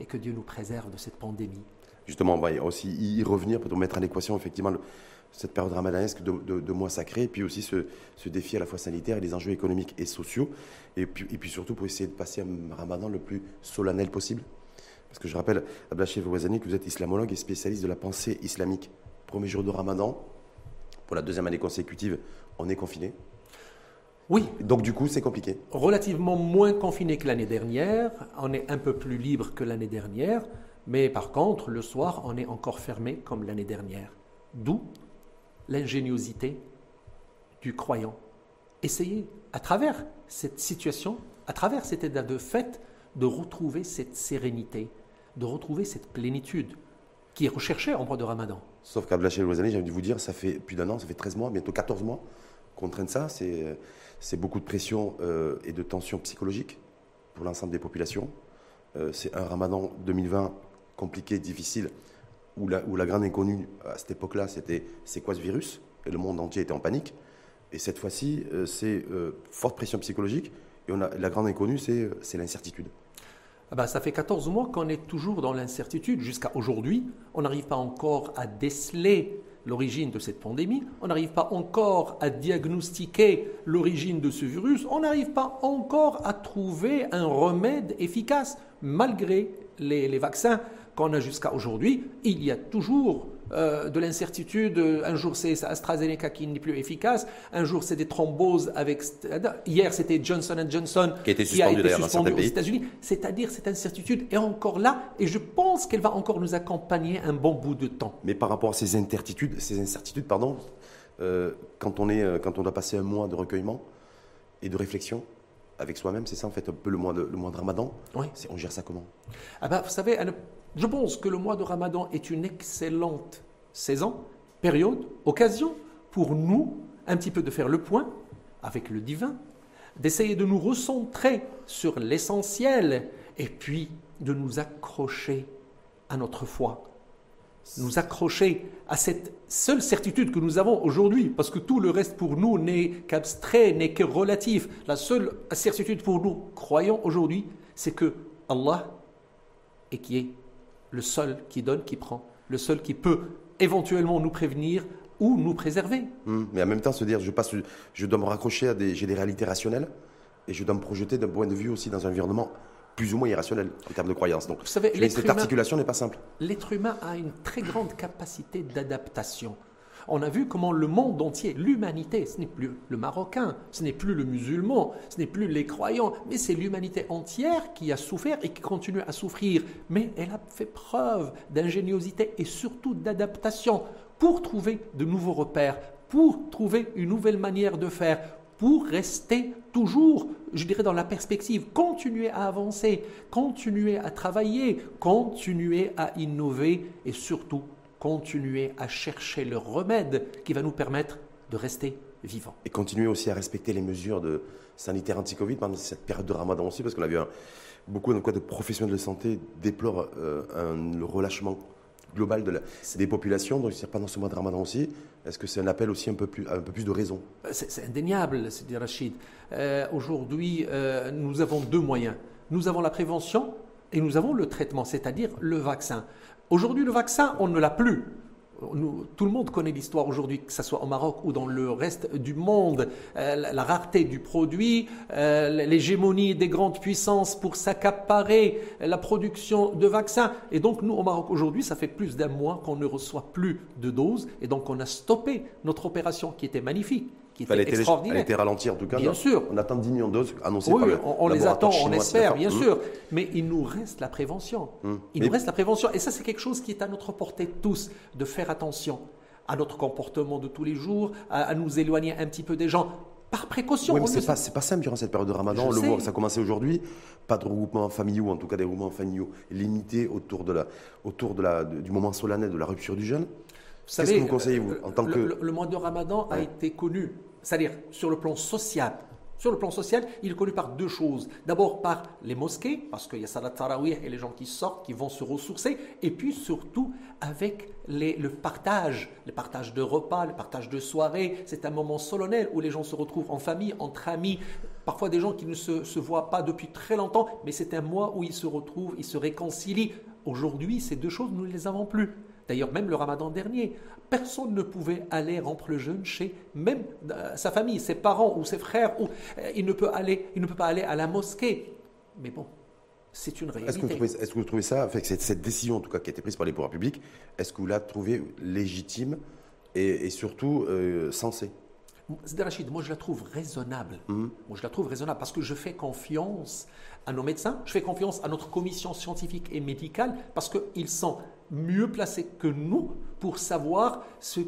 et que Dieu nous préserve de cette pandémie. Justement, on va aussi y revenir pour mettre en équation effectivement cette période ramadanesque de, mois sacrés, et puis aussi ce, défi à la fois sanitaire et les enjeux économiques et sociaux, et puis, surtout pour essayer de passer un ramadan le plus solennel possible. Parce que je rappelle, Ablachev Ouazani, que vous êtes islamologue et spécialiste de la pensée islamique. Premier jour de ramadan, pour la deuxième année consécutive, on est confiné. Oui. Donc du coup, c'est compliqué. Relativement moins confiné que l'année dernière. On est un peu plus libre que l'année dernière. Mais par contre, le soir, on est encore fermé comme l'année dernière. D'où l'ingéniosité du croyant. Essayez, à travers cette situation, à travers cet état de fait, de retrouver cette sérénité, de retrouver cette plénitude qui est recherchée en mois de Ramadan. Sauf qu'à Blaché j'ai envie de vous dire, ça fait plus d'un an, ça fait 13 mois, bientôt 14 mois qu'on traîne ça. C'est beaucoup de pression euh, et de tension psychologique pour l'ensemble des populations. Euh, c'est un Ramadan 2020 compliqué, difficile, où la, où la grande inconnue à cette époque-là, c'était c'est quoi ce virus? Et le monde entier était en panique. Et cette fois-ci, euh, c'est forte pression psychologique. Et on a, la grande inconnue, c'est l'incertitude. Bah, ça fait 14 mois qu'on est toujours dans l'incertitude. Jusqu'à aujourd'hui, on n'arrive pas encore à déceler l'origine de cette pandémie, on n'arrive pas encore à diagnostiquer l'origine de ce virus, on n'arrive pas encore à trouver un remède efficace, malgré les, vaccins qu'on a jusqu'à aujourd'hui. Il y a toujours euh, de l'incertitude. Un jour, c'est AstraZeneca qui n'est plus efficace. Un jour, c'est des thromboses avec. Hier, c'était Johnson Johnson qui, était suspendu, a été suspendu aux États-Unis. C'est-à-dire, cette incertitude est encore là et je pense qu'elle va encore nous accompagner un bon bout de temps. Mais par rapport à ces incertitudes, ces incertitudes pardon, euh, quand, on est, euh, quand on doit passer un mois de recueillement et de réflexion, avec soi-même, c'est ça en fait un peu le mois de, le mois de Ramadan. Oui. On gère ça comment? Ah ben, Vous savez, je pense que le mois de Ramadan est une excellente saison, période, occasion pour nous un petit peu de faire le point avec le divin, d'essayer de nous recentrer sur l'essentiel et puis de nous accrocher à notre foi, nous accrocher à cette seule certitude que nous avons aujourd'hui, parce que tout le reste pour nous n'est qu'abstrait, n'est que relatif. La seule certitude pour nous, croyons aujourd'hui, c'est que Allah est qui est le seul qui donne, qui prend, le seul qui peut éventuellement nous prévenir ou nous préserver. Hmm. mais en même temps, se dire, je, passe, je dois me raccrocher à des, j'ai des réalités rationnelles et je dois me projeter d'un point de vue aussi dans un environnement plus ou moins irrationnel en termes de croyance. Donc, Vous savez, cette articulation n'est pas simple. L'être humain a une très grande capacité d'adaptation on a vu comment le monde entier, l'humanité, ce n'est plus le Marocain, ce n'est plus le musulman, ce n'est plus les croyants, mais c'est l'humanité entière qui a souffert et qui continue à souffrir. Mais elle a fait preuve d'ingéniosité et surtout d'adaptation pour trouver de nouveaux repères, pour trouver une nouvelle manière de faire, pour rester toujours, je dirais, dans la perspective, continuer à avancer, continuer à travailler, continuer à innover et surtout continuer à chercher le remède qui va nous permettre de rester vivants. Et continuer aussi à respecter les mesures de sanitaires anti-Covid pendant cette période de ramadan aussi, parce qu'on a vu beaucoup de professionnels de santé déplorent euh, le relâchement global de la, des populations, donc pendant ce mois de ramadan aussi. Est-ce que c'est un appel aussi un peu plus, un peu plus de raison? C'est indéniable, c'est Rachid. Euh, Aujourd'hui, euh, nous avons deux moyens. Nous avons la prévention et nous avons le traitement, c'est-à-dire le vaccin. Aujourd'hui, le vaccin, on ne l'a plus. tout le monde connaît l'histoire aujourd'hui, que ce soit au Maroc ou dans le reste du monde, euh, la, rareté du produit, euh, l'hégémonie des grandes puissances pour s'accaparer la production de vaccins. Et donc nous, au Maroc aujourd'hui, ça fait plus d'un mois qu'on ne reçoit plus de doses, et donc on a stoppé notre opération qui était magnifique qui était elle extraordinaire. Elle a été ralentie en tout cas. Bien sûr. On attend 10 millions de doses annoncées oui, par on, les attend, on espère, bien mmh. sûr. Mais il nous reste la prévention. Mmh. Il nous reste la prévention. Et ça, c'est quelque chose qui est à notre portée tous, de faire attention à notre comportement de tous les jours, à, nous éloigner un petit peu des gens par précaution. Oui, mais c'est pas, pas simple durant cette période de ramadan. le voit, ça a commencé aujourd'hui. Pas de regroupement familiaux, en tout cas des regroupements familiaux limités autour, de la, autour de la, du moment solennel de la rupture du jeûne. Qu'est-ce que vous conseillez, vous, en tant le, que... le, mois de ramadan a été connu c'est-à-dire sur le plan social. Sur le plan social, il est connu par deux choses. D'abord par les mosquées, parce qu'il y a Salat Tarawih et les gens qui sortent, qui vont se ressourcer, et puis surtout avec le partage, le partage de repas, le partage de soirées. C'est un moment solennel où les gens se retrouvent en famille, entre amis, parfois des gens qui ne se, se voient pas depuis très longtemps, mais c'est un mois où ils se retrouvent, ils se réconcilient. Aujourd'hui, ces deux choses, nous ne les avons plus. D'ailleurs, même le ramadan dernier, personne ne pouvait aller rompre le jeûne chez même euh, sa famille, ses parents ou ses frères. Ou, euh, il, ne peut aller, il ne peut pas aller à la mosquée. Mais bon, c'est une réalité. Est-ce que, vous trouvez, est-ce que vous trouvez ça, avec cette, cette décision en tout cas qui a été prise par les pouvoirs publics, est-ce que vous la trouvez légitime et, et surtout euh, sensée? Rachid, moi je la trouve raisonnable. Mhm. Moi je la trouve raisonnable parce que je fais confiance à nos médecins, je fais confiance à notre commission scientifique et médicale parce qu'ils sont mieux placés que nous pour savoir ce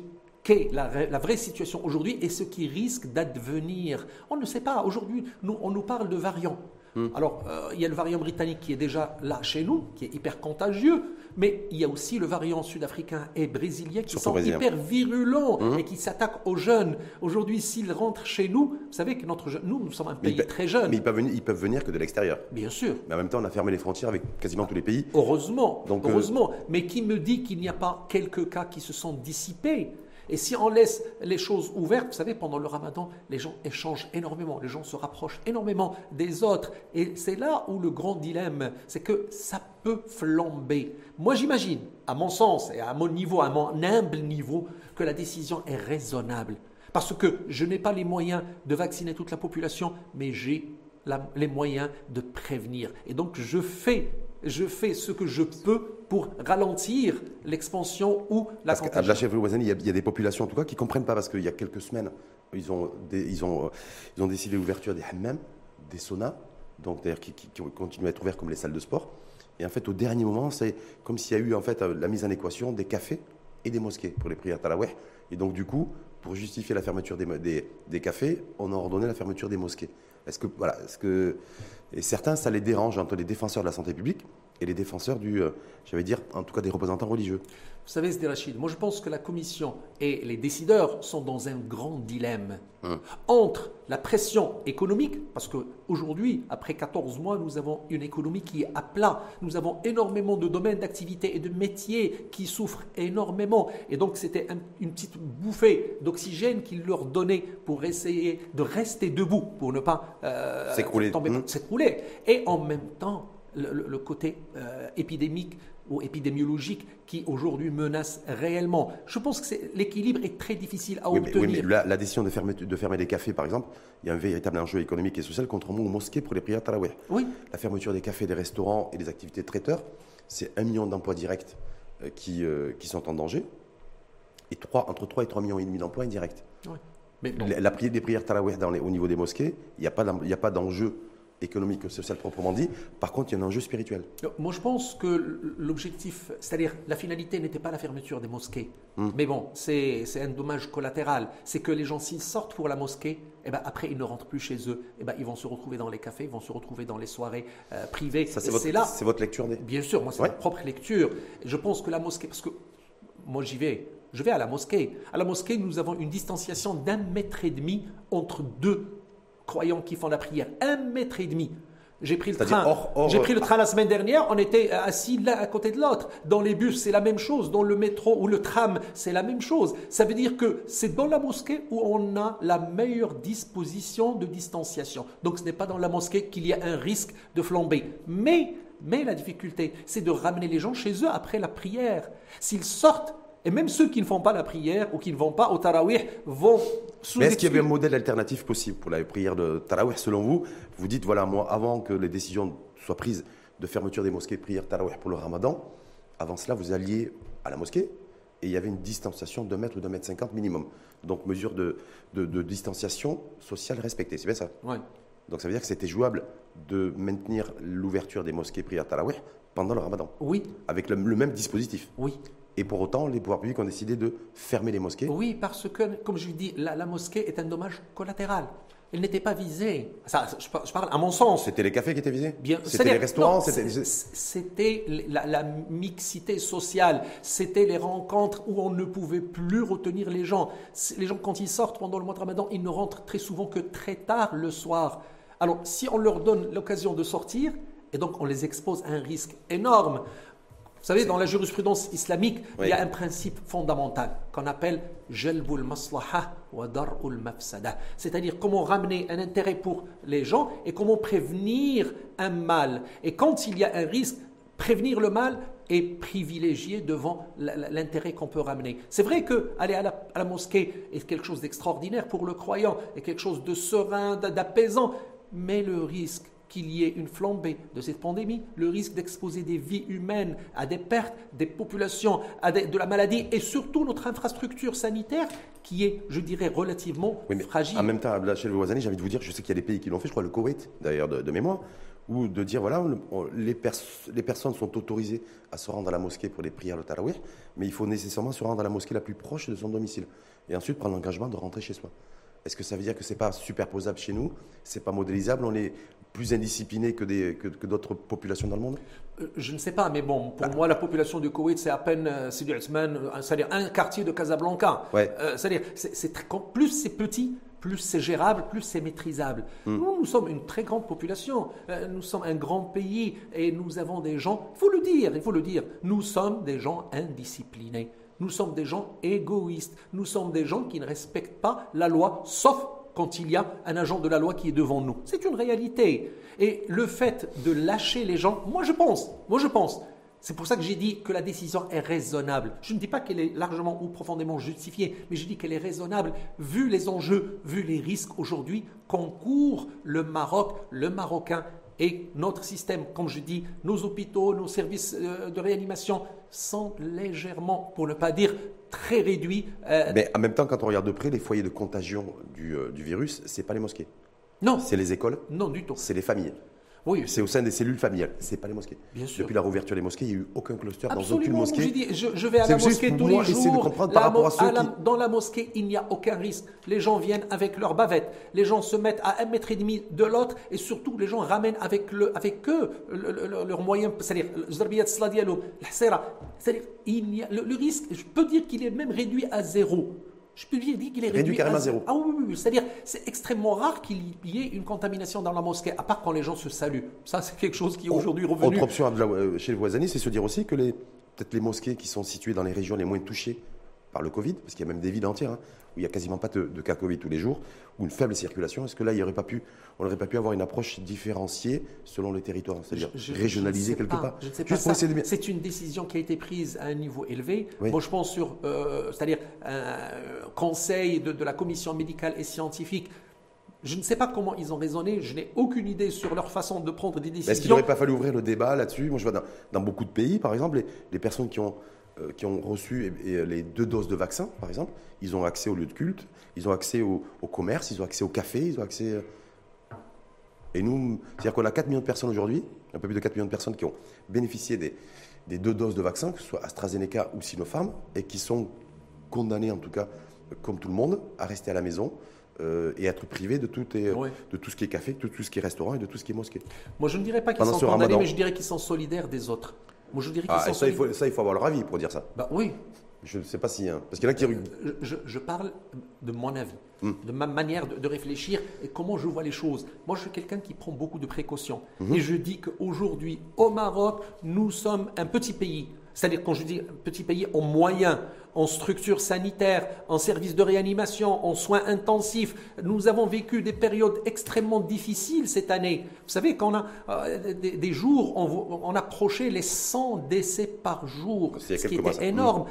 qu'est la, ra- la vraie situation aujourd'hui et ce qui risque d'advenir. On ne sait pas. Aujourd'hui, on nous parle de variants. Alors, euh, il y a le variant britannique qui est déjà là chez nous, qui est hyper contagieux, mais il y a aussi le variant sud-africain et brésilien qui Surtout sont brésilien. hyper virulents et qui s'attaquent aux jeunes. Aujourd'hui, s'ils rentrent chez nous, vous savez que notre nous, nous sommes un pays très jeune, Mais ils peuvent, venir, ils peuvent venir que de l'extérieur. bien sûr. Mais en même temps, on a fermé les frontières avec quasiment tous les pays. Heureusement, Donc, euh, heureusement. Mais qui me dit qu'il n'y a pas quelques cas qui se sont dissipés? Et si on laisse les choses ouvertes, vous savez, pendant le ramadan, les gens échangent énormément, les gens se rapprochent énormément des autres. Et c'est là où le grand dilemme, c'est que ça peut flamber. Moi, j'imagine, à mon sens et à mon niveau, à mon humble niveau, que la décision est raisonnable. Parce que je n'ai pas les moyens de vacciner toute la population, mais j'ai les moyens de prévenir. Et donc je fais, je fais ce que je peux pour ralentir l'expansion ou la Parce contagion. Blachef Ouazani, il y, a- il y a des populations en tout cas qui ne comprennent pas parce qu'il y a quelques semaines, ils ont, des- ils ont, euh, ils ont décidé l'ouverture des hammams, des saunas, donc d'ailleurs qui, qui, qui continuent à être ouverts comme les salles de sport. Et en fait, au dernier moment, c'est comme s'il y a eu en fait euh, la mise en équation des cafés et des mosquées pour les prières Taraweh. Et donc du coup, pour justifier la fermeture des, des, des cafés, on a ordonné la fermeture des mosquées. Est-ce que voilà, est-ce que et certains ça les dérange entre les défenseurs de la santé publique et les défenseurs du, euh, j'allais dire, en tout cas des représentants religieux. Vous savez, Sidi Rachid, moi je pense que la Commission et les décideurs sont dans un grand dilemme Hum. entre la pression économique, parce qu'aujourd'hui, après 14 mois, nous avons une économie qui est à plat, nous avons énormément de domaines d'activité et de métiers qui souffrent énormément, et donc c'était un- une petite bouffée d'oxygène qu'ils leur donnaient pour essayer de rester debout, pour ne pas euh, S'écrouler. Hum. s'écrouler. Et en même temps, le, côté euh, épidémique ou épidémiologique qui aujourd'hui menace réellement. Je pense que l'équilibre est très difficile à Oui, mais, oui, obtenir. mais la, la décision de fermer, de fermer des cafés, par exemple, il y a un véritable enjeu économique et social, contrairement aux mosquées pour les prières Taraweh. Oui, La fermeture des cafés, des restaurants et des activités de traiteurs, c'est un million d'emplois directs euh, qui, euh, qui sont en danger, et trois, entre 3 et 3 millions et demi d'emplois indirects. oui. Mais La, la prière des prières Taraweh dans les- au niveau des mosquées, il n'y a pas d'en- il n'y a pas d'enjeu économique ou social proprement dit. Par contre, il y a un enjeu spirituel. moi je pense que l'objectif, c'est-à-dire la finalité n'était pas la fermeture des mosquées. Mais bon, c'est un dommage collatéral. C'est que les gens, s'ils sortent pour la mosquée, eh ben, après ils ne rentrent plus chez eux. Eh ben, ils vont se retrouver dans les cafés, ils vont se retrouver dans les soirées euh, privées. Ça, c'est votre, là votre lecture des. Bien sûr, moi c'est Ouais. ma propre lecture. Je pense que la mosquée, parce que moi j'y vais, je vais à la mosquée. À la mosquée, nous avons une distanciation d'un mètre et demi entre deux croyants qui font la prière. Un mètre et demi. J'ai pris le train. hors- hors- J'ai pris le train la semaine dernière. On était assis l'un à côté de l'autre. Dans les bus, c'est la même chose. Dans le métro ou le tram, c'est la même chose. Ça veut dire que c'est dans la mosquée où on a la meilleure disposition de distanciation. Donc ce n'est pas dans la mosquée qu'il y a un risque de flamber. Mais, mais la difficulté, c'est de ramener les gens chez eux après la prière. S'ils sortent, et même ceux qui ne font pas la prière ou qui ne vont pas au tarawih vont sous est-ce qu'il y avait un modèle alternatif possible pour la prière de Taraweh selon vous? Vous dites, voilà, moi, avant que les décisions soient prises de fermeture des mosquées, prière Taraweh pour le ramadan, avant cela, vous alliez à la mosquée et il y avait une distanciation d'un mètre ou d'un mètre cinquante minimum. Donc, mesure de, de- de distanciation sociale respectée, c'est bien ça? Ouais. Donc, ça veut dire que c'était jouable de maintenir l'ouverture des mosquées prière Taraweh pendant le ramadan, Oui, avec le, le même dispositif? oui. Et pour autant, les pouvoirs publics ont décidé de fermer les mosquées. Oui, parce que, comme je dis, la, la mosquée est un dommage collatéral. Elle n'était pas visée. Ça, je, par- je parle à mon sens. C'était les cafés qui étaient visés C'était les restaurants c'était- la, la mixité sociale, c'était les rencontres où on ne pouvait plus retenir les gens. Les gens, quand ils sortent pendant le mois de Ramadan, ils ne rentrent très souvent que très tard le soir. Alors, si on leur donne l'occasion de sortir, et donc on les expose à un risque énorme, Vous savez, dans la jurisprudence islamique, Oui. il y a un principe fondamental qu'on appelle jalbul maslaha wa dar'ul mafsada. C'est-à-dire comment ramener un intérêt pour les gens et comment prévenir un mal. Et quand il y a un risque, prévenir le mal est privilégié devant l'intérêt qu'on peut ramener. C'est vrai que aller à la, à la mosquée est quelque chose d'extraordinaire pour le croyant, est quelque chose de serein, d'a- d'apaisant, mais le risque qu'il y ait une flambée de cette pandémie, le risque d'exposer des vies humaines à des pertes, des populations, à des- de la maladie et surtout notre infrastructure sanitaire qui est, je dirais, relativement Oui, mais fragile. En même temps, là, chez le Voisani, j'ai envie de vous dire, je sais qu'il y a des pays qui l'ont fait, je crois le Koweït, d'ailleurs, de, de mémoire, où de dire, voilà, le- les, pers- les personnes sont autorisées à se rendre à la mosquée pour les prières de Tarawih, mais il faut nécessairement se rendre à la mosquée la plus proche de son domicile. Et ensuite prendre l'engagement de rentrer chez soi. Est-ce que ça veut dire que c'est pas superposable chez nous C'est pas modélisable On est plus indiscipliné que des- que- que d'autres populations dans le monde? Euh, Je ne sais pas, mais bon, pour moi, la population du Koweït, c'est à peine, euh, Sidi euh, c'est-à-dire un quartier de Casablanca. Ouais. Euh, c'est-à-dire, c'est, plus c'est petit, plus c'est gérable, plus c'est maîtrisable. Hmm. Nous, nous sommes une très grande population, nous sommes un grand pays et nous avons des gens, il faut le dire, il faut le dire, nous sommes des gens indisciplinés. Nous sommes des gens égoïstes. Nous sommes des gens qui ne respectent pas la loi, sauf quand il y a un agent de la loi qui est devant nous. C'est une réalité. Et le fait de lâcher les gens, moi je pense, moi je pense, c'est pour ça que j'ai dit que la décision est raisonnable. Je ne dis pas qu'elle est largement ou profondément justifiée, mais je dis qu'elle est raisonnable vu les enjeux, vu les risques aujourd'hui qu'encourt le Maroc, le Marocain et notre système. Comme je dis, nos hôpitaux, nos services euh, de réanimation sont légèrement, pour ne pas dire très réduits. euh, Mais en même temps, quand on regarde de près, les foyers de contagion du, euh, du virus, c'est pas les mosquées. non, C'est les écoles, non du tout. c'est les familles. Oui, C'est au sein des cellules familiales, c'est pas les mosquées. Bien sûr. Depuis la réouverture des mosquées, il n'y a eu aucun cluster dans aucune mosquée. Je, dis, je, je vais à la mosquée tous les essayer de jours. comprendre par rapport à ceux la- qui- Dans la mosquée, il n'y a aucun risque. Les gens viennent avec leurs bavettes. Les gens se mettent à un mètre et demi de l'autre. Et surtout, les gens ramènent avec, le, avec eux le- le- le- leurs moyens. C'est-à-dire, le, le risque, je peux dire qu'il est même réduit à zéro. Je peux dire qu'il est réduit, Réduit carrément à zéro. Ah oui, oui, oui. C'est-à-dire, c'est extrêmement rare qu'il y ait une contamination dans la mosquée, à part quand les gens se saluent. Ça, c'est quelque chose qui est aujourd'hui revenu. Autre option euh, chez les Voisani, c'est se dire aussi que les peut-être les mosquées qui sont situées dans les régions les moins touchées par le Covid, parce qu'il y a même des villes entières hein, où il n'y a quasiment pas de, de cas Covid tous les jours, ou une faible circulation, est-ce que là, il y aurait pas pu, on n'aurait pas pu avoir une approche différenciée selon les territoires, c'est-à-dire sais quelque part? de C'est une décision qui a été prise à un niveau élevé. Oui. Moi, je pense sur, euh, c'est-à-dire un conseil de, de la commission médicale et scientifique. Je ne sais pas comment ils ont raisonné. Je n'ai aucune idée sur leur façon de prendre des Mais Est-ce qu'il décisions. n'aurait pas fallu ouvrir le débat là-dessus? Moi, je vois dans, dans beaucoup de pays, par exemple, les, les personnes qui ont, euh, qui ont reçu les deux doses de vaccin, par exemple, ils ont accès aux lieux de culte, ils ont accès au, au commerce, ils ont accès au café, ils ont accès. euh, Et nous, c'est-à-dire qu'on a 4 millions de personnes aujourd'hui, un peu plus de 4 millions de personnes qui ont bénéficié des, des deux doses de vaccin, que ce soit AstraZeneca ou Sinopharm, et qui sont condamnées, en tout cas, comme tout le monde, à rester à la maison. euh, et être privés de tout, et, Ouais. de tout ce qui est café, de tout ce qui est restaurant et de tout ce qui est mosquée. Moi, je ne dirais pas qu'ils sont condamnés, mais je dirais qu'ils sont solidaires des autres. Moi, je dirais Ah, ça, il faut, ça, il faut avoir leur avis pour dire ça. Bah oui, Je ne sais pas si. hein, parce qu'il y en a qui. je, je- je parle de mon avis, Hmm. de ma manière de, de réfléchir et comment je vois les choses. Moi, je suis quelqu'un qui prend beaucoup de précautions. Mhm. Et je dis qu'aujourd'hui, au Maroc, nous sommes un petit pays. C'est-à-dire, quand je dis petit pays en moyens, en structure sanitaire, en services de réanimation, en soins intensifs, nous avons vécu des périodes extrêmement difficiles cette année. Vous savez, quand on a euh, des, des jours, on, on approchait les 100 décès par jour, ce qui mois, était énorme.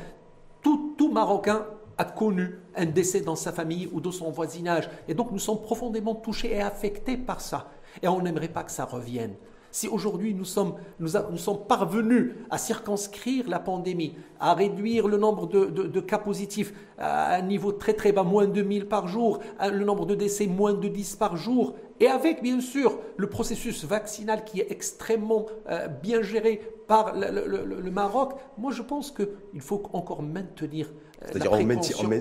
Tout, tout Marocain a connu un décès dans sa famille ou dans son voisinage. Et donc nous sommes profondément touchés et affectés par ça. Et on n'aimerait pas que ça revienne. Si aujourd'hui nous sommes, nous, a- nous sommes parvenus à circonscrire la pandémie, à réduire le nombre de, de- de cas positifs à un niveau très très bas, moins de 1000 par jour, le nombre de décès moins de 10 par jour, et avec bien sûr le processus vaccinal qui est extrêmement euh, bien géré par le, le- le- le Maroc, moi je pense qu'il faut encore maintenir euh, C'est-à-dire,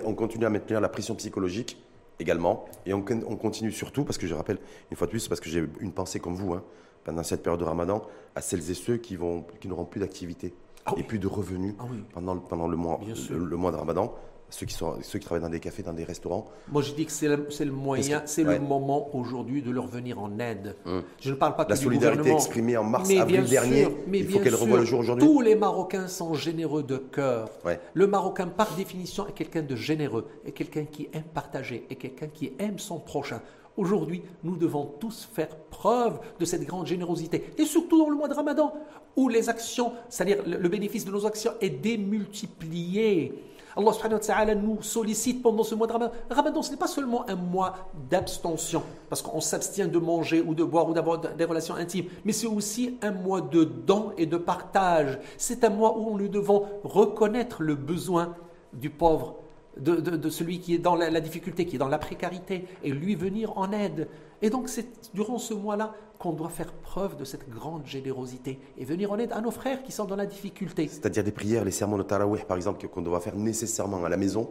on, continue à maintenir la pression psychologique également. Et on continue surtout, parce que je rappelle, une fois de plus, parce que j'ai une pensée comme vous, hein, pendant cette période de ramadan, à celles et ceux qui, vont, qui n'auront plus d'activité Ah oui. et plus de revenus Ah oui. pendant, le- pendant le, mois, le, le mois de ramadan. ceux qui, sont, ceux qui travaillent dans des cafés, dans des restaurants. Moi, je dis que c'est le, c'est le moyen, c'est ouais. le moment aujourd'hui de leur venir en aide. Hum. Je ne parle pas que La du solidarité exprimée en mars, Mais avril dernier, sûr, mais il faut qu'elle revoie le jour aujourd'hui. Tous les Marocains sont généreux de cœur. Ouais. Le Marocain, par définition, est quelqu'un de généreux, est quelqu'un qui aime partager, est quelqu'un qui aime son prochain. Aujourd'hui, nous devons tous faire preuve de cette grande générosité. Et surtout dans le mois de Ramadan, où les actions, c'est-à-dire le bénéfice de nos actions est démultiplié. Allah subhanahu wa ta'ala nous sollicite pendant ce mois de Ramadan. Ramadan, ce n'est pas seulement un mois d'abstention, parce qu'on s'abstient de manger ou de boire ou d'avoir des relations intimes, mais c'est aussi un mois de don et de partage. C'est un mois où nous devons reconnaître le besoin du pauvre, de, de- de celui qui est dans la, la difficulté, qui est dans la précarité, et lui venir en aide. Et donc c'est durant ce mois-là qu'on doit faire preuve de cette grande générosité et venir en aide à nos frères qui sont dans la difficulté. C'est-à-dire des prières, les sermons de Tarawih, par exemple, que- qu'on doit faire nécessairement à la maison,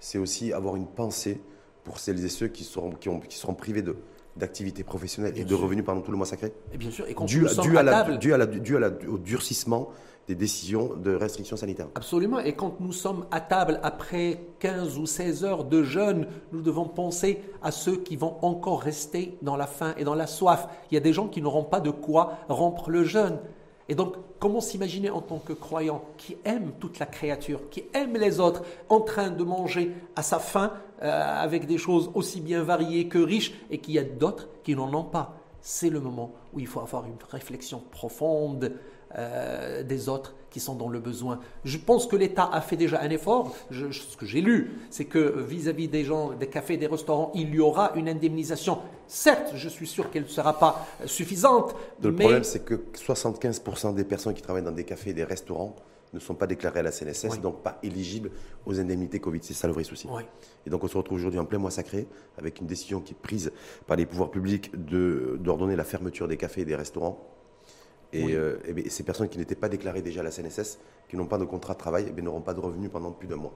c'est aussi avoir une pensée pour celles et ceux qui seront, qui ont- qui seront privés de d'activités professionnelles et de sûr. revenus pendant tout le mois sacré, Et bien sûr, et dû, dû à à la, dû à la- dû à la- au durcissement des décisions de restrictions sanitaires. Absolument. Et quand nous sommes à table après 15 ou 16 heures de jeûne, nous devons penser à ceux qui vont encore rester dans la faim et dans la soif. Il y a des gens qui n'auront pas de quoi rompre le jeûne. Et donc, comment s'imaginer en tant que croyant qui aime toute la créature, qui aime les autres, en train de manger à sa faim euh, avec des choses aussi bien variées que riches et qu'il y a d'autres qui n'en ont pas? C'est le moment où il faut avoir une réflexion profonde euh, des autres qui sont dans le besoin. Je pense que l'État a fait déjà un effort. Je- je- ce que j'ai lu, c'est que vis-à-vis des gens, des cafés, des restaurants, il y aura une indemnisation. Certes, je suis sûr qu'elle ne sera pas euh, suffisante, Le mais problème, c'est que 75% des personnes qui travaillent dans des cafés et des restaurants ne sont pas déclarées à la CNSS, Oui. donc pas éligibles aux indemnités Covid. C'est ça le vrai souci. Oui. Et donc on se retrouve aujourd'hui en plein mois sacré, avec une décision qui est prise par les pouvoirs publics d'ordonner la fermeture des cafés et des restaurants. Et, Oui. euh, bien, ces personnes qui n'étaient pas déclarées déjà à la CNSS, qui n'ont pas de contrat de travail, eh n'auront pas de revenus pendant plus d'un mois.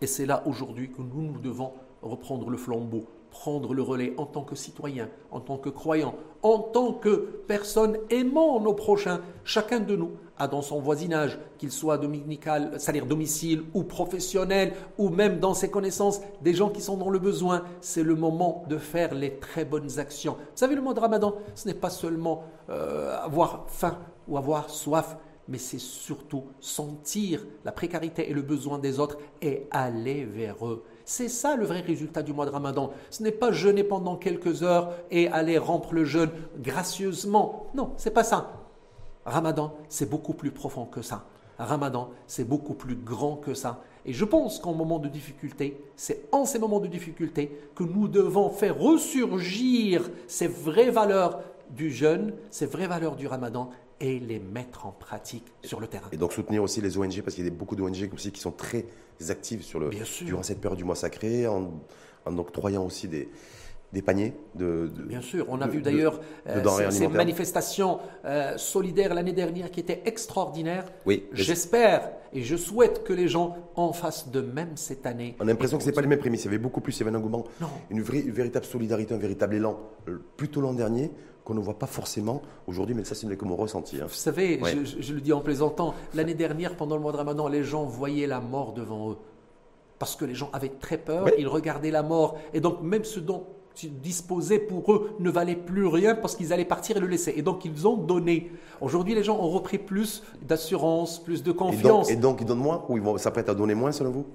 Et c'est là aujourd'hui que nous, nous devons reprendre le flambeau, prendre le relais en tant que citoyen, en tant que croyant, en tant que personne aimant nos prochains. Chacun de nous a dans son voisinage, qu'il soit dominical, c'est-à-dire domicile ou professionnel, ou même dans ses connaissances, des gens qui sont dans le besoin. C'est le moment de faire les très bonnes actions. Vous savez, le mois de Ramadan, ce n'est pas seulement euh, avoir faim ou avoir soif, mais c'est surtout sentir la précarité et le besoin des autres et aller vers eux. C'est ça le vrai résultat du mois de Ramadan. Ce n'est pas jeûner pendant quelques heures et aller rompre le jeûne gracieusement. Non, c'est pas ça. Ramadan, c'est beaucoup plus profond que ça. Ramadan, c'est beaucoup plus grand que ça. Et je pense qu'en moment de difficulté, c'est en ces moments de difficulté que nous devons faire ressurgir ces vraies valeurs du jeûne, ces vraies valeurs du Ramadan et les mettre en pratique sur le terrain. Et donc soutenir aussi les ONG, parce qu'il y a beaucoup d'ONG aussi qui sont très actives sur le, Bien sûr. durant cette période du mois sacré, en, en octroyant aussi des, des paniers de, de- Bien sûr, on a de- vu d'ailleurs euh, ces, manifestations euh, solidaires l'année dernière qui étaient extraordinaires. Oui, J'espère et je souhaite que les gens en fassent de même cette année. On a l'impression que ce n'est pas les mêmes prémices. Il y avait beaucoup plus, il y avait un engouement, Non. une, vraie, une véritable solidarité, un véritable élan, euh, plutôt l'an dernier, qu'on ne voit pas forcément aujourd'hui, mais ça, c'est que mon ressenti. hein. Vous savez, Ouais. je, je- je le dis en plaisantant, l'année dernière, pendant le mois de Ramadan, les gens voyaient la mort devant eux. Parce que les gens avaient très peur, Ouais. ils regardaient la mort. Et donc, même ce dont disposaient pour eux ne valait plus rien parce qu'ils allaient partir et le laisser. Et donc, ils ont donné. Aujourd'hui, les gens ont repris plus d'assurance, plus de Et donc, confiance. et donc, ils donnent moins ou ils vont s'apprêtent à donner moins, selon vous?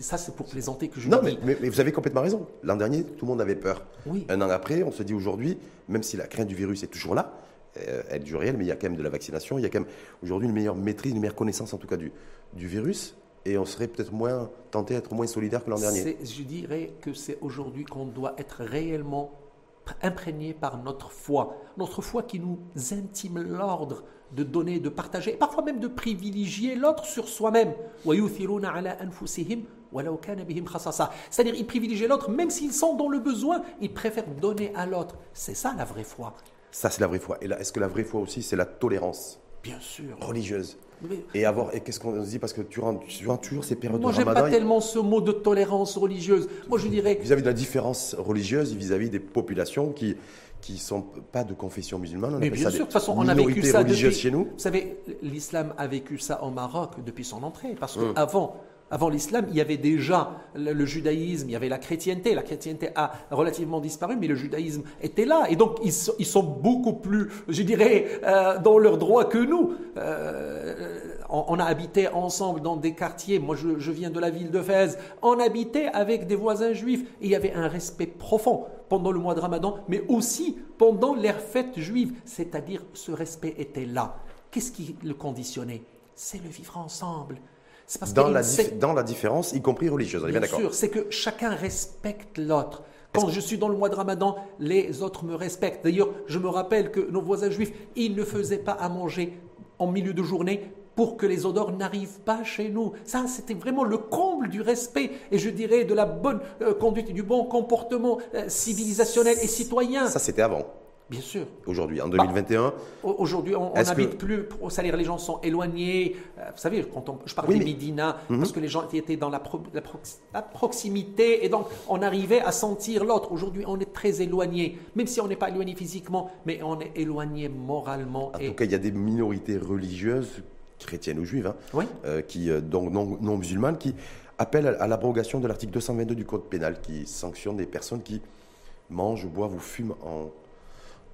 Ça, c'est pour plaisanter que je Non, mais, dis. mais- mais vous avez complètement raison. L'an dernier, tout le monde avait peur. Oui. Un an après, on se dit aujourd'hui, même si la crainte du virus est toujours là, euh, elle est du réel, mais il y a quand même de la vaccination, il y a quand même aujourd'hui une meilleure maîtrise, une meilleure connaissance en tout cas du, du virus, et on serait peut-être moins tenté d'être moins solidaire que l'an dernier. Je dirais que c'est aujourd'hui qu'on doit être réellement imprégné par notre foi, notre foi qui nous intime l'ordre de donner, de partager, et parfois même de privilégier l'autre sur soi-même. C'est-à-dire, ils privilégient l'autre, même s'ils sont dans le besoin, ils préfèrent donner à l'autre. C'est ça la vraie foi. Ça, c'est la vraie foi. Et là, est-ce que la vraie foi aussi, c'est la tolérance Bien sûr. Religieuse? Et avoir, et qu'est-ce qu'on se dit Parce que durant, durant toujours ces périodes Moi, de j'aime ramadan, pas tellement ce mot de tolérance religieuse. Moi, je dirais, vis-à-vis de la différence religieuse, et vis-à-vis des populations qui qui sont pas de confession musulmane, on Mais bien ça sûr, de toute façon, on a vécu ça depuis. chez nous. Vous savez, l'islam a vécu ça au Maroc depuis son entrée, parce Hum. qu'avant, Avant l'islam, il y avait déjà le, judaïsme, il y avait la chrétienté. La chrétienté a relativement disparu, mais le judaïsme était là. Et donc, ils, sont beaucoup plus, je dirais, euh, dans leurs droits que nous. Euh, on, a habité ensemble dans des quartiers. Moi, je, viens de la ville de Fès. On habitait avec des voisins juifs. Et il y avait un respect profond pendant le mois de Ramadan, mais aussi pendant les fêtes juives. C'est-à-dire, ce respect était là. Qu'est-ce qui le conditionnait? C'est le vivre ensemble. Parce dans, la dans la différence, y compris religieuse, bien, bien sûr, c'est que chacun respecte l'autre. Quand je suis dans le mois de Ramadan, les autres me respectent. D'ailleurs, je me rappelle que nos voisins juifs, ils ne faisaient pas à manger en milieu de journée pour que les odeurs n'arrivent pas chez nous. Ça, c'était vraiment le comble du respect et je dirais de la bonne euh, conduite et du bon comportement euh, civilisationnel et citoyen. Ça, c'était avant. Bien sûr. Aujourd'hui, en 2021 bah, Aujourd'hui, on n'habite plus, salaire, les gens sont éloignés. Euh, vous savez, quand on, je parle des Médina, mhm. parce que les gens étaient dans la, la, proximité, et donc on arrivait à sentir l'autre. Aujourd'hui, on est très éloigné, même si on n'est pas éloigné physiquement, mais on est éloigné moralement. En tout cas, il y a des minorités religieuses, chrétiennes ou juives, hein, euh, qui, euh, donc non, non, musulmanes, qui appellent à, l'abrogation de l'article 222 du Code pénal, qui sanctionne des personnes qui mangent, boivent ou fument en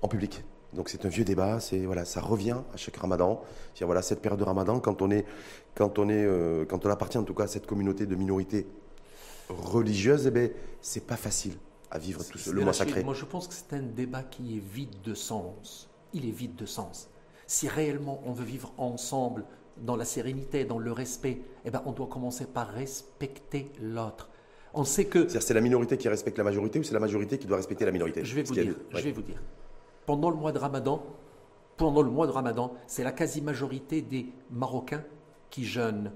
en public. Donc c'est un vieux débat, c'est voilà, ça revient à chaque Ramadan. C'est voilà cette période de Ramadan quand on est quand on est euh, quand on appartient en tout cas à cette communauté de minorités religieuses, eh ben c'est pas facile à vivre tout le mois sacré. Moi je pense que c'est un débat qui est vide de sens. Il est vide de sens. Si réellement on veut vivre ensemble dans la sérénité, dans le respect, eh ben on doit commencer par respecter l'autre. On sait que c'est la minorité qui respecte la majorité ou c'est la majorité qui doit respecter la minorité? Je vais vous dire. Je vais vous dire pendant le mois de Ramadan, pendant le mois de Ramadan, c'est la quasi-majorité des Marocains qui jeûnent.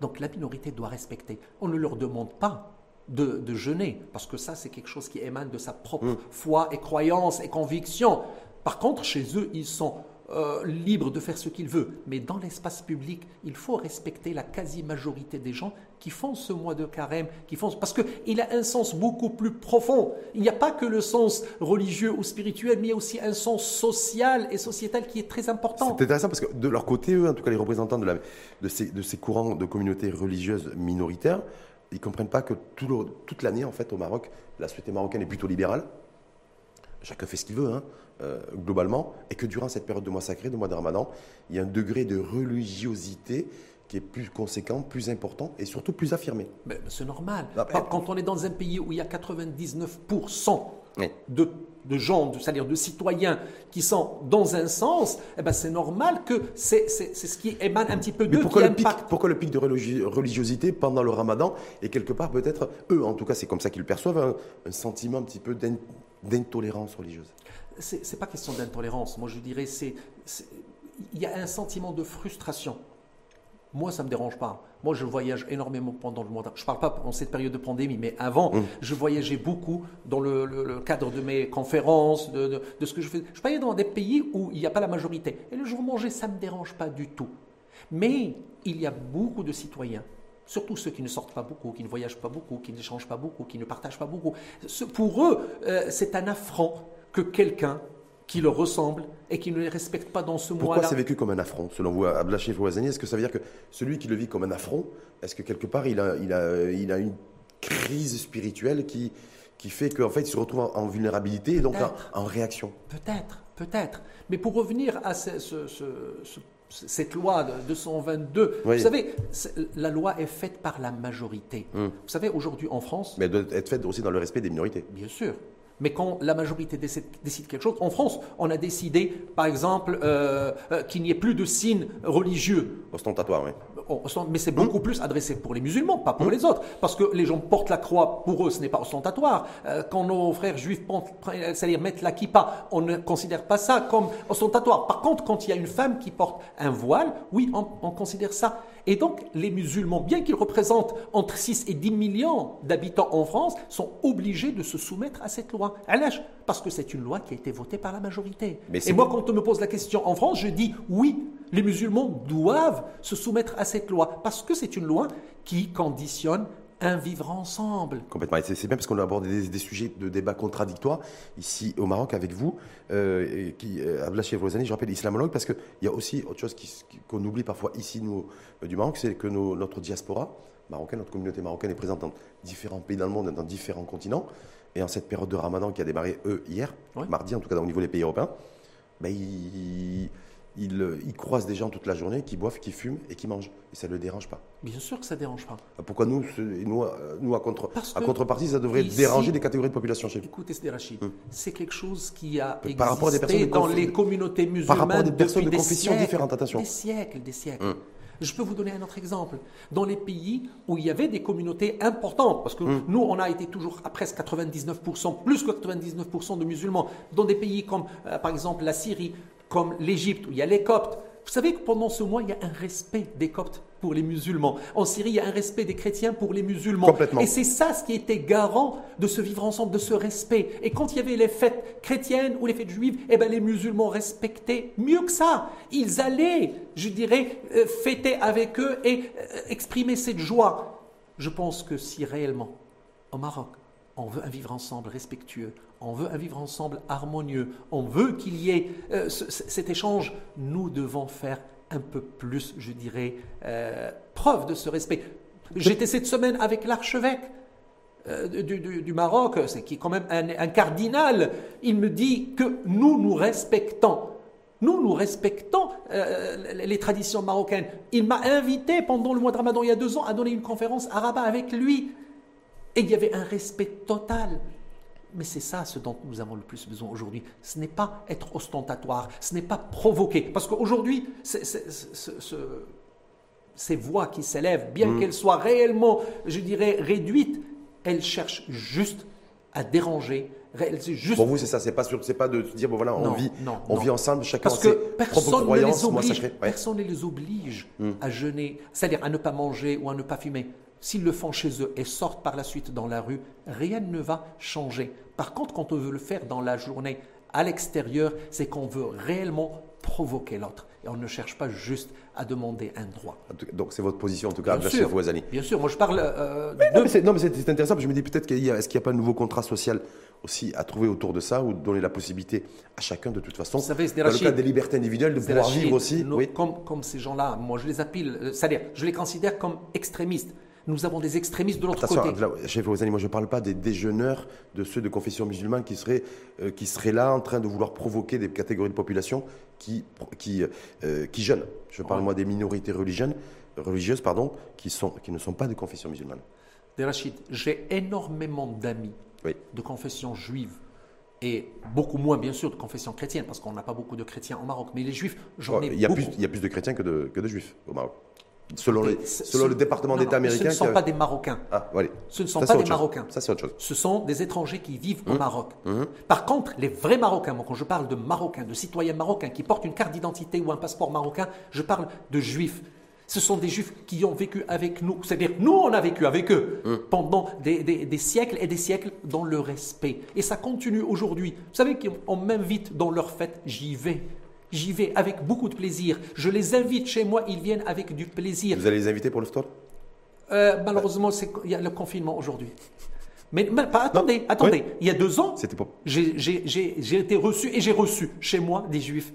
Donc la minorité doit respecter. On ne leur demande pas de, jeûner, parce que ça, c'est quelque chose qui émane de sa propre mmh. foi et croyance et conviction. Par contre, chez eux, ils sont euh, libre de faire ce qu'il veut. Mais dans l'espace public, il faut respecter la quasi-majorité des gens qui font ce mois de carême, qui font parce qu'il a un sens beaucoup plus profond. Il n'y a pas que le sens religieux ou spirituel, mais il y a aussi un sens social et sociétal qui est très important. C'est intéressant parce que de leur côté, eux, en tout cas les représentants de, ces, courants de communautés religieuses minoritaires, ils comprennent pas que tout toute l'année, en fait, au Maroc, la société marocaine est plutôt libérale. Chacun fait ce qu'il veut. Hein. Euh, globalement, et que durant cette période de mois sacré, de mois de Ramadan, il y a un degré de religiosité qui est plus conséquent, plus important et surtout plus affirmé. c'est normal. Ah, ben, quand on est dans un pays où il y a 99% de, de, gens, c'est-à-dire de citoyens qui sont dans un sens, eh ben c'est normal que c'est ce qui émane un petit peu de pourquoi, le pic, pourquoi le pic de religiosité pendant le ramadan Et quelque part peut-être, eux? En tout cas c'est comme ça qu'ils le perçoivent, un sentiment un petit peu d'intolérance religieuse c'est pas question d'intolérance. Moi, je dirais, c'est il y a un sentiment de frustration. Moi, ça ne me dérange pas. Moi, je voyage énormément pendant le mois. Je ne parle pas en cette période de pandémie, mais avant, mmh. je voyageais beaucoup dans le, cadre de mes conférences, de, ce que je fais. Je voyais dans des pays où il n'y a pas la majorité. Et le jour manger, ça ne me dérange pas du tout. Mais il y a beaucoup de citoyens, surtout ceux qui ne sortent pas beaucoup, qui ne voyagent pas beaucoup, qui n'échangent pas beaucoup, qui ne partagent pas beaucoup. Pour eux, euh, c'est un affront que quelqu'un qui leur ressemble et qui ne les respecte pas dans ce mois-là. Pourquoi c'est vécu comme un affront, selon vous, Abdelachif Ouazani Est-ce que ça veut dire que celui qui le vit comme un affront, est-ce que quelque part il a, il a, il a une crise spirituelle qui, qui fait qu'en fait il se retrouve en, vulnérabilité et donc en, réaction? Peut-être, peut-être. Mais pour revenir à ce, cette loi de 222. Vous savez, la loi est faite par la majorité. Hum. Vous savez, aujourd'hui en France. Mais elle doit être faite aussi dans le respect des minorités. Bien sûr. Mais quand la majorité décide, quelque chose, en France, on a décidé, par exemple, euh, euh, qu'il n'y ait plus de signes religieux. Ostentatoire, oui. Mais c'est beaucoup hmm. plus adressé pour les musulmans, pas pour hmm. les autres. Parce que les gens portent la croix, pour eux, ce n'est pas ostentatoire. Euh, quand nos frères juifs, c'est-à-dire mettent la kippa, on ne considère pas ça comme ostentatoire. Par contre, quand il y a une femme qui porte un voile, oui, on, on considère ça. Et donc, les musulmans, bien qu'ils représentent entre 6 et 10 millions d'habitants en France, sont obligés de se soumettre à cette loi. Parce que c'est une loi qui a été votée par la majorité. et moi, quand on me pose la question en France, je dis oui, les musulmans doivent se soumettre à cette loi, parce que c'est une loi qui conditionne un vivre ensemble. Complètement. Et c'est bien parce qu'on a abordé des, des sujets de débat contradictoires ici au Maroc avec vous. Euh, et qui, euh, Abdallah je rappelle, islamologue, parce qu'il y a aussi autre chose qu'on oublie parfois ici, nous, euh, du Maroc, c'est que nos- notre diaspora marocaine, notre communauté marocaine est présente dans différents pays dans le monde, dans différents continents. Et en cette période de ramadan qui a démarré, eux, hier, mardi, en tout cas au niveau des pays européens, ben, ils, euh, ils croisent des gens toute la journée qui boivent, qui fument et qui mangent. Et ça ne le dérange pas. Bien sûr que ça dérange pas. Pourquoi nous, euh, nous à, contre, Parce à que contrepartie, ça devrait ici- déranger des catégories de population chez nous Écoutez, Rachid, c'est quelque chose qui a Par rapport à des existé personnes de dans confi- les communautés musulmanes Par rapport à des personnes de confessions différentes, attention. Des siècles, des siècles. Hum. Je peux vous donner un autre exemple. Dans les pays où il y avait des communautés importantes, parce que Hum. nous, on a été toujours à presque 99%, plus que 99% de musulmans, dans des pays comme, euh, par exemple, la Syrie, comme l'Égypte, où il y a les Coptes. Vous savez que pendant ce mois, il y a un respect des Coptes pour les musulmans. En Syrie, il y a un respect des chrétiens pour les musulmans. Complètement. Et c'est ça ce qui était garant de ce vivre ensemble, de ce respect. Et quand il y avait les fêtes chrétiennes ou les fêtes juives, eh ben les musulmans respectaient mieux que ça. Ils allaient, je dirais, euh, fêter avec eux et euh, exprimer cette joie. Je pense que si réellement, au Maroc, on veut un vivre ensemble respectueux, on veut un vivre ensemble harmonieux, on veut qu'il y ait euh, ce- ce- cet échange, nous devons faire un peu plus, je dirais, euh, preuve de ce respect. J'étais cette semaine avec l'archevêque euh, du, Maroc, qui est quand même un, cardinal. Il me dit que nous nous respectons. Nous, nous respectons les traditions marocaines. Il m'a invité pendant le mois de Ramadan il y a deux ans à donner une conférence arabe avec lui. Et il y avait un respect total. Mais c'est ça ce dont nous avons le plus besoin aujourd'hui. Ce n'est pas être ostentatoire, ce n'est pas provoquer. Parce qu'aujourd'hui, ces voix qui s'élèvent, bien qu'elles soient réellement, je dirais, réduites, elles cherchent juste à déranger. Juste Pour vous, c'est ça, c'est pas, sûr- pas de dire, bon voilà, on, Non, vit, non, on non. vit ensemble, chacun Parce que ses personne ne les moi oblige. Ouais. personne ne les oblige à jeûner, c'est-à-dire à ne pas manger ou à ne pas fumer. S'ils le font chez eux et sortent par la suite dans la rue, rien ne va changer. Par contre, quand on veut le faire dans la journée à l'extérieur, c'est qu'on veut réellement provoquer l'autre. Et on ne cherche pas juste à demander un droit. Donc c'est votre position en tout cas, Bien sûr, Fouazani. bien sûr. Moi, je parle euh, Non, de mais c'est- non, mais c'est c'est intéressant, parce que je me dis peut-être qu'il y a, est-ce qu'il n'y a pas un nouveau contrat social aussi à trouver autour de ça, ou donner la possibilité à chacun de toute façon, Vous savez, dans le cadre des libertés individuelles, de pouvoir Rachid, vivre aussi. nous, oui. comme, comme ces gens-là, moi je les appelle, euh, c'est-à-dire je les considère comme extrémistes. Nous avons des extrémistes de l'autre côté. Abdallah, chef moi je ne parle pas des déjeuneurs, de ceux de confession musulmane qui seraient, euh, qui seraient là en train de vouloir provoquer des catégories de population qui, qui, euh, qui jeûnent. Je parle Ouais. moi des minorités religieuses, religieuses pardon, qui, sont, qui ne sont pas de confession musulmane. Rachid, j'ai énormément d'amis Oui. de confession juive et beaucoup moins bien sûr de confession chrétienne parce qu'on n'a pas beaucoup de chrétiens au Maroc. Mais les juifs, j'en ai il, y a beaucoup. plus, il y a plus de chrétiens que de, que de juifs au Maroc. Selon, les, le département d'État américain. Ce ne sont qui a- pas des Marocains. Ah. Ce ne sont Ça, pas des chose. Marocains. Ça, c'est autre chose. Ce sont des étrangers qui vivent Mmh. au Maroc. Par contre, les vrais Marocains, moi quand je parle de Marocains, de citoyens marocains qui portent une carte d'identité ou un passeport marocain, je parle de Juifs. Ce sont des Juifs qui ont vécu avec nous. C'est-à-dire, nous, on a vécu avec eux Mmh. pendant des, des- des siècles et des siècles dans le respect. Et ça continue aujourd'hui. Vous savez qu'on m'invite dans leurs fêtes, j'y vais. J'y vais avec beaucoup de plaisir. Je les invite chez moi, ils viennent avec du plaisir. Vous allez les inviter pour le store? Euh, malheureusement, il y a le confinement aujourd'hui. Mais, mais pas, attendez, attendez. Il y a deux ans, pas. j'ai- été reçu et j'ai reçu chez moi des juifs,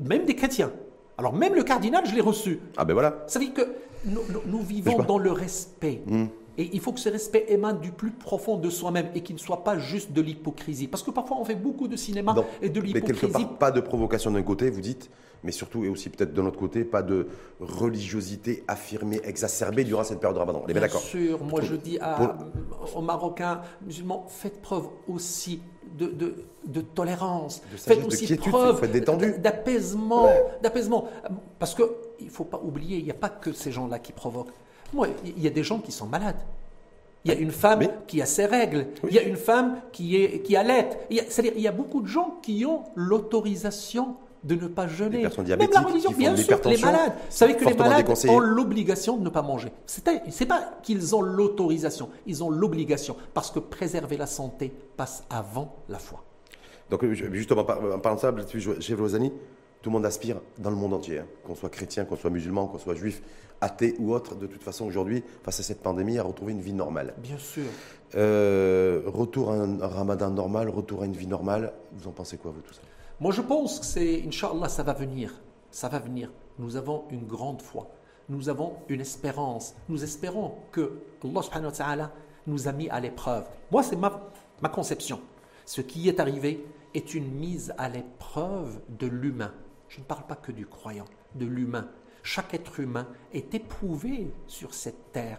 même des chrétiens. Alors même le cardinal, je l'ai reçu. Ah ben voilà. Ça veut dire que nous, nous- nous vivons dans le respect. Hmm. Et il faut que ce respect émane du plus profond de soi-même et qu'il ne soit pas juste de l'hypocrisie. Parce que parfois on fait beaucoup de cinéma Non. et de Mais quelque l'hypocrisie. part, pas de provocation d'un côté, vous dites, mais surtout et aussi peut-être de notre côté, pas de religiosité affirmée, exacerbée durant cette période de Ramadan. On est bien Bien d'accord sûr, moi je dis à- Pour- aux Marocains musulmans, faites preuve aussi de, de- de tolérance, De sagesse, faites de aussi quiétude, preuve d'apaisement, d'apaisement. Parce que il faut pas oublier, il n'y a pas que ces gens-là qui provoquent. Moi, il y a des gens qui sont malades. Il y a une femme Oui. qui a ses règles. Il y a une femme qui, est, qui allait. C'est-à-dire, il y a beaucoup de gens qui ont l'autorisation de ne pas jeûner. Personnes Même la religion, qui bien sûr, les malades. Vous savez que les malades ont l'obligation de ne pas manger. Ce n'est pas qu'ils ont l'autorisation, ils ont l'obligation. Parce que préserver la santé passe avant la foi. Donc, justement, par- en parlant de ça, chef Lozani, tout le monde aspire dans le monde entier, hein. qu'on soit chrétien, qu'on soit musulman, qu'on soit juif, athée ou autre, de toute façon aujourd'hui, face à cette pandémie, à retrouver une vie normale. Bien sûr. Euh, retour à un ramadan normal, retour à une vie normale, vous en pensez quoi, vous, tout ça? Moi, je pense que c'est, Inch'Allah, ça va venir. Ça va venir. Nous avons une grande foi. Nous avons une espérance. Nous espérons que Allah subhanahu wa ta'ala nous a mis à l'épreuve. Moi, c'est ma, ma conception. Ce qui est arrivé est une mise à l'épreuve de l'humain. Je ne parle pas que du croyant, de l'humain. Chaque être humain est éprouvé sur cette terre,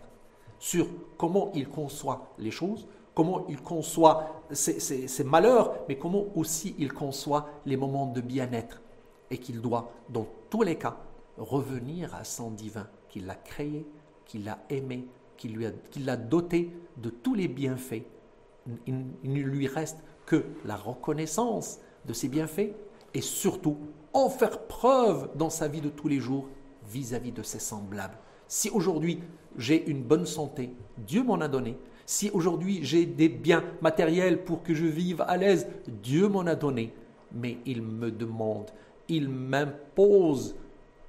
sur comment il conçoit les choses, comment il conçoit ses, malheurs, mais comment aussi il conçoit les moments de bien-être. Et qu'il doit, dans tous les cas, revenir à son divin, qu'il l'a créé, qu'il l'a aimé, qu'il l'a doté de tous les bienfaits. Il, il ne lui reste que la reconnaissance de ses bienfaits et surtout en faire preuve dans sa vie de tous les jours vis-à-vis de ses semblables. Si aujourd'hui j'ai une bonne santé, Dieu m'en a donné. Si aujourd'hui j'ai des biens matériels pour que je vive à l'aise, Dieu m'en a donné. Mais il me demande, il m'impose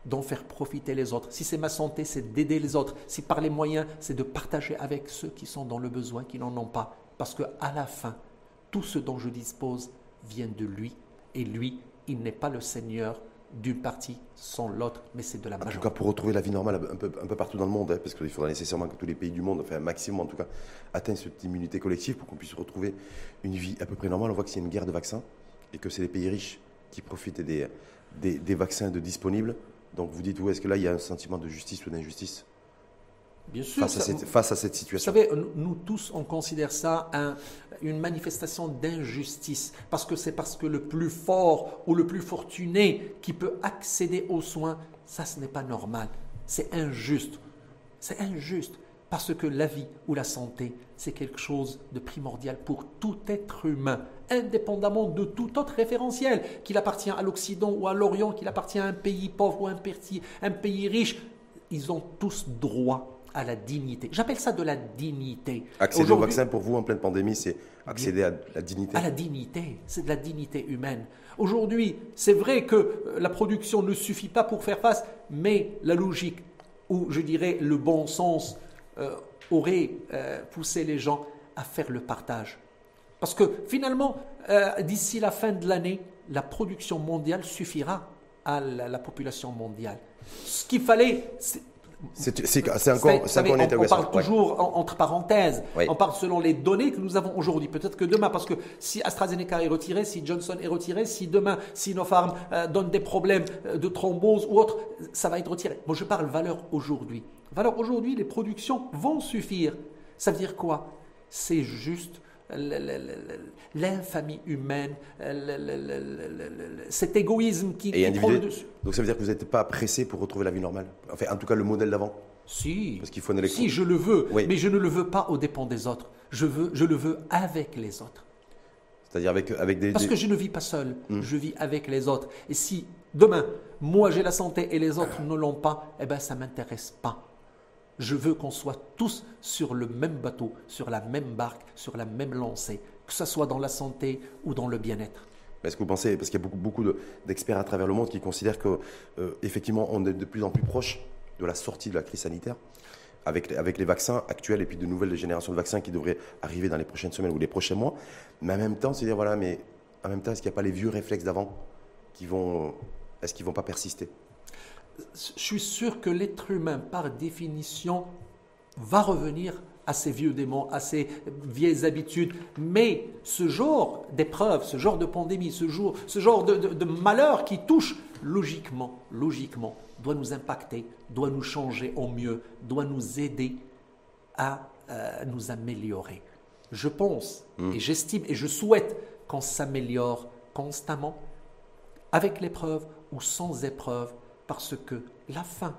d'en faire profiter les autres. Si c'est ma santé, c'est d'aider les autres. Si par les moyens, c'est de partager avec ceux qui sont dans le besoin, qui n'en ont pas. Parce qu'à la fin, tout ce dont je dispose vient de lui. Et lui, il n'est pas le Seigneur d'une partie sans l'autre, mais c'est de la majorité. En tout cas, pour retrouver la vie normale un peu, un peu partout dans le monde, hein, parce qu'il faudra nécessairement que tous les pays du monde, enfin un maximum en tout cas, atteignent cette immunité collective pour qu'on puisse retrouver une vie à peu près normale. On voit que c'est une guerre de vaccins et que c'est les pays riches qui profitent des, des, des vaccins de disponibles. Donc vous dites, où est-ce que là, il y a un sentiment de justice ou d'injustice Bien sûr. Face, à cette, face, à cette, situation. Vous savez, nous tous, on considère ça un, une manifestation d'injustice. Parce que c'est parce que le plus fort ou le plus fortuné qui peut accéder aux soins, ça, ce n'est pas normal. C'est injuste. C'est injuste. Parce que la vie ou la santé, c'est quelque chose de primordial pour tout être humain, indépendamment de tout autre référentiel, qu'il appartient à l'Occident ou à l'Orient, qu'il appartient à un pays pauvre ou un pays, un pays riche. Ils ont tous droit à la dignité. J'appelle ça de la dignité. Accéder au vaccin pour vous en pleine pandémie, c'est accéder à la dignité À la dignité, c'est de la dignité humaine. Aujourd'hui, c'est vrai que la production ne suffit pas pour faire face, mais la logique, ou je dirais le bon sens, euh, aurait euh, poussé les gens à faire le partage. Parce que finalement, euh, d'ici la fin de l'année, la production mondiale suffira à la, la population mondiale. Ce qu'il fallait, c'est encore, on, on, parle toujours en, entre parenthèses. Oui. On parle selon les données que nous avons aujourd'hui. Peut-être que demain, parce que si AstraZeneca est retiré, si Johnson est retiré, si demain Sinopharm euh, donne des problèmes de thrombose ou autre, ça va être retiré. Moi, je parle valeur aujourd'hui. Valeur aujourd'hui, les productions vont suffire. Ça veut dire quoi? C'est juste l'infamie humaine, cet égoïsme qui, qui prend le dessus. Donc ça veut dire que vous n'êtes pas pressé pour retrouver la vie normale Enfin, en tout cas, le modèle d'avant Si. Parce qu'il faut une Si, je le veux, oui. mais je ne le veux pas aux dépens des autres. Je, veux, je le veux avec les autres. C'est-à-dire avec, avec des... Parce que je ne vis pas seul, mmh. je vis avec les autres. Et si demain, moi j'ai la santé et les autres ne l'ont pas, eh bien ça ne m'intéresse pas. Je veux qu'on soit tous sur le même bateau, sur la même barque, sur la même lancée, que ce soit dans la santé ou dans le bien-être. Est-ce que vous pensez, parce qu'il y a beaucoup, d'experts à travers le monde qui considèrent qu'effectivement euh, on est de plus en plus proche de la sortie de la crise sanitaire, avec, les vaccins actuels et puis de nouvelles générations de vaccins qui devraient arriver dans les prochaines semaines ou les prochains mois. Mais en même temps, c'est dire, voilà, mais en même temps, est-ce qu'il n'y a pas les vieux réflexes d'avant qui vont, est-ce qu'ils ne vont pas persister? Je suis sûr que l'être humain, par définition, va revenir à ses vieux démons, à ses vieilles habitudes. Mais ce genre d'épreuve, ce genre de pandémie, ce, jour, ce genre de, de, de, malheur qui touche, logiquement, logiquement, doit nous impacter, doit nous changer au mieux, doit nous aider à euh, nous améliorer. Je pense mmh. et j'estime et je souhaite qu'on s'améliore constamment, avec l'épreuve ou sans épreuve, parce que la fin,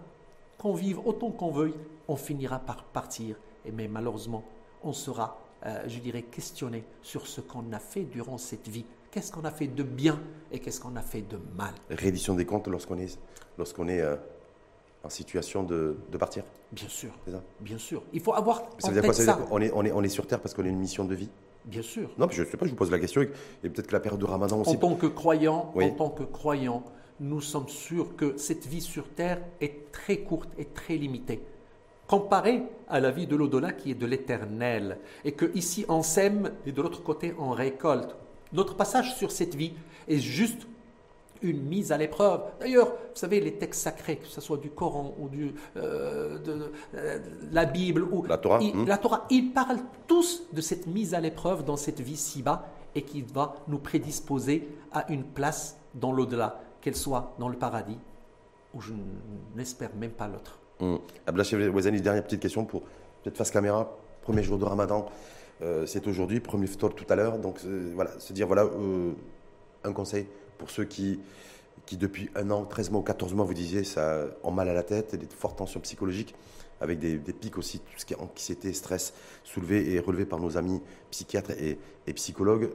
qu'on vive autant qu'on veuille, on finira par partir. Et mais malheureusement, on sera, euh, je dirais, questionné sur ce qu'on a fait durant cette vie. Qu'est-ce qu'on a fait de bien et qu'est-ce qu'on a fait de mal? Réédition des comptes lorsqu'on est, lorsqu'on est euh, en situation de, de, partir? Bien sûr. Ça? Bien sûr. Il faut avoir. Ça veut dire quoi? Ça veut dire on, est, on, est, on est sur Terre parce qu'on a une mission de vie? Bien sûr. Non, je ne sais pas, je vous pose la question. Et peut-être que la période de Ramadan aussi. En tant que croyant, oui. en tant que croyant, nous sommes sûrs que cette vie sur terre est très courte et très limitée, comparée à la vie de l'au-delà qui est de l'éternel, et que ici on sème et de l'autre côté on récolte. Notre passage sur cette vie est juste une mise à l'épreuve. D'ailleurs, vous savez, les textes sacrés, que ce soit du Coran ou du, euh, de, euh, la Bible ou La Torah, ils, hmm. la Torah, ils parlent tous de cette mise à l'épreuve dans cette vie si-bas et qui va nous prédisposer à une place dans l'au-delà, qu'elle soit dans le paradis ou je n'espère même pas l'autre. Hum. Abdelhachir Ouazani, dernière petite question pour peut-être face caméra. Premier jour de Ramadan, euh, c'est aujourd'hui, premier ftor tout à l'heure. Donc euh, voilà, se dire voilà euh, un conseil pour ceux qui, qui depuis un an, 13 mois ou 14 mois, vous disiez, ça ont mal à la tête, des fortes tensions psychologiques, avec des, pics aussi, tout ce qui est anxiété, stress, soulevé et relevé par nos amis psychiatres et psychologues.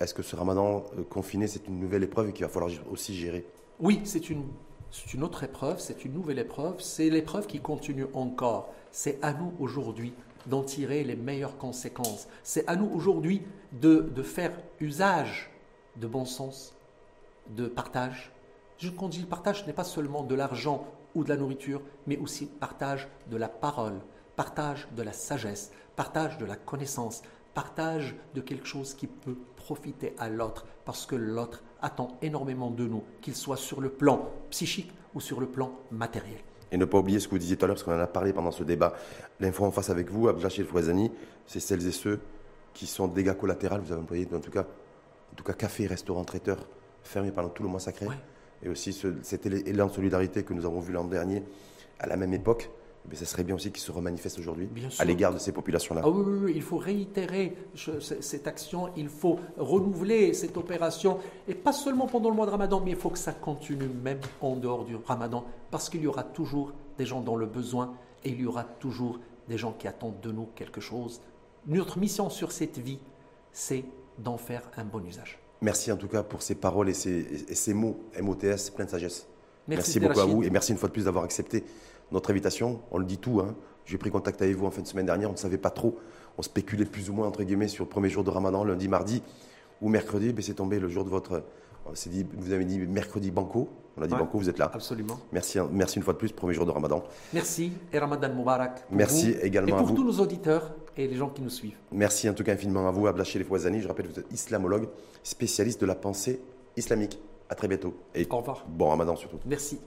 Est-ce que ce Ramadan euh, confiné, c'est une nouvelle épreuve et qu'il va falloir aussi gérer Oui, c'est une, une autre épreuve, c'est une nouvelle épreuve, c'est l'épreuve qui continue encore. C'est à nous aujourd'hui d'en tirer les meilleures conséquences. C'est à nous aujourd'hui de, de faire usage de bon sens, de partage. Je, quand dis partage, ce n'est pas seulement de l'argent ou de la nourriture, mais aussi partage de la parole, partage de la sagesse, partage de la connaissance, partage de quelque chose qui peut profiter à l'autre, parce que l'autre attend énormément de nous, qu'il soit sur le plan psychique ou sur le plan matériel. Et ne pas oublier ce que vous disiez tout à l'heure, parce qu'on en a parlé pendant ce débat. L'info en face avec vous, Abdelhachir Fouazani, c'est celles et ceux qui sont dégâts collatéraux. Vous avez employé, en tout cas, en tout cas café, restaurant, traiteur, fermé pendant tout le mois sacré. Ouais. Et aussi ce- cet élan de solidarité que nous avons vu l'an dernier à la même époque. Mais ce serait bien aussi qu'il se remanifeste aujourd'hui à l'égard de ces populations-là. Ah oui, oui, oui, il faut réitérer ce- ce- cette action, il faut renouveler cette opération, et pas seulement pendant le mois de Ramadan, mais il faut que ça continue même en dehors du Ramadan, parce qu'il y aura toujours des gens dans le besoin, et il y aura toujours des gens qui attendent de nous quelque chose. Notre mission sur cette vie, c'est d'en faire un bon usage. Merci en tout cas pour ces paroles et ces, et ces mots MOTS plein de sagesse. Merci, beaucoup à vous et merci une fois de plus d'avoir accepté notre invitation. On le dit tout. Hein. J'ai pris contact avec vous en fin de semaine dernière. On ne savait pas trop. On spéculait plus ou moins entre guillemets sur le premier jour de Ramadan, lundi, mardi ou mercredi. Mais c'est tombé le jour de votre. on s'est dit, vous avez dit mercredi banco. On a dit Ouais. banco. Vous êtes là. Absolument. Merci, hein. merci une fois de plus. Premier jour de Ramadan. Merci et Ramadan Moubarak. Merci vous également Et à pour vous. tous nos auditeurs et les gens qui nous suivent. Merci en tout cas infiniment à vous, Abdelhachir Fouazani. Je rappelle, vous êtes islamologue, spécialiste de la pensée islamique. À très bientôt et Au revoir. bon Ramadan surtout. Merci.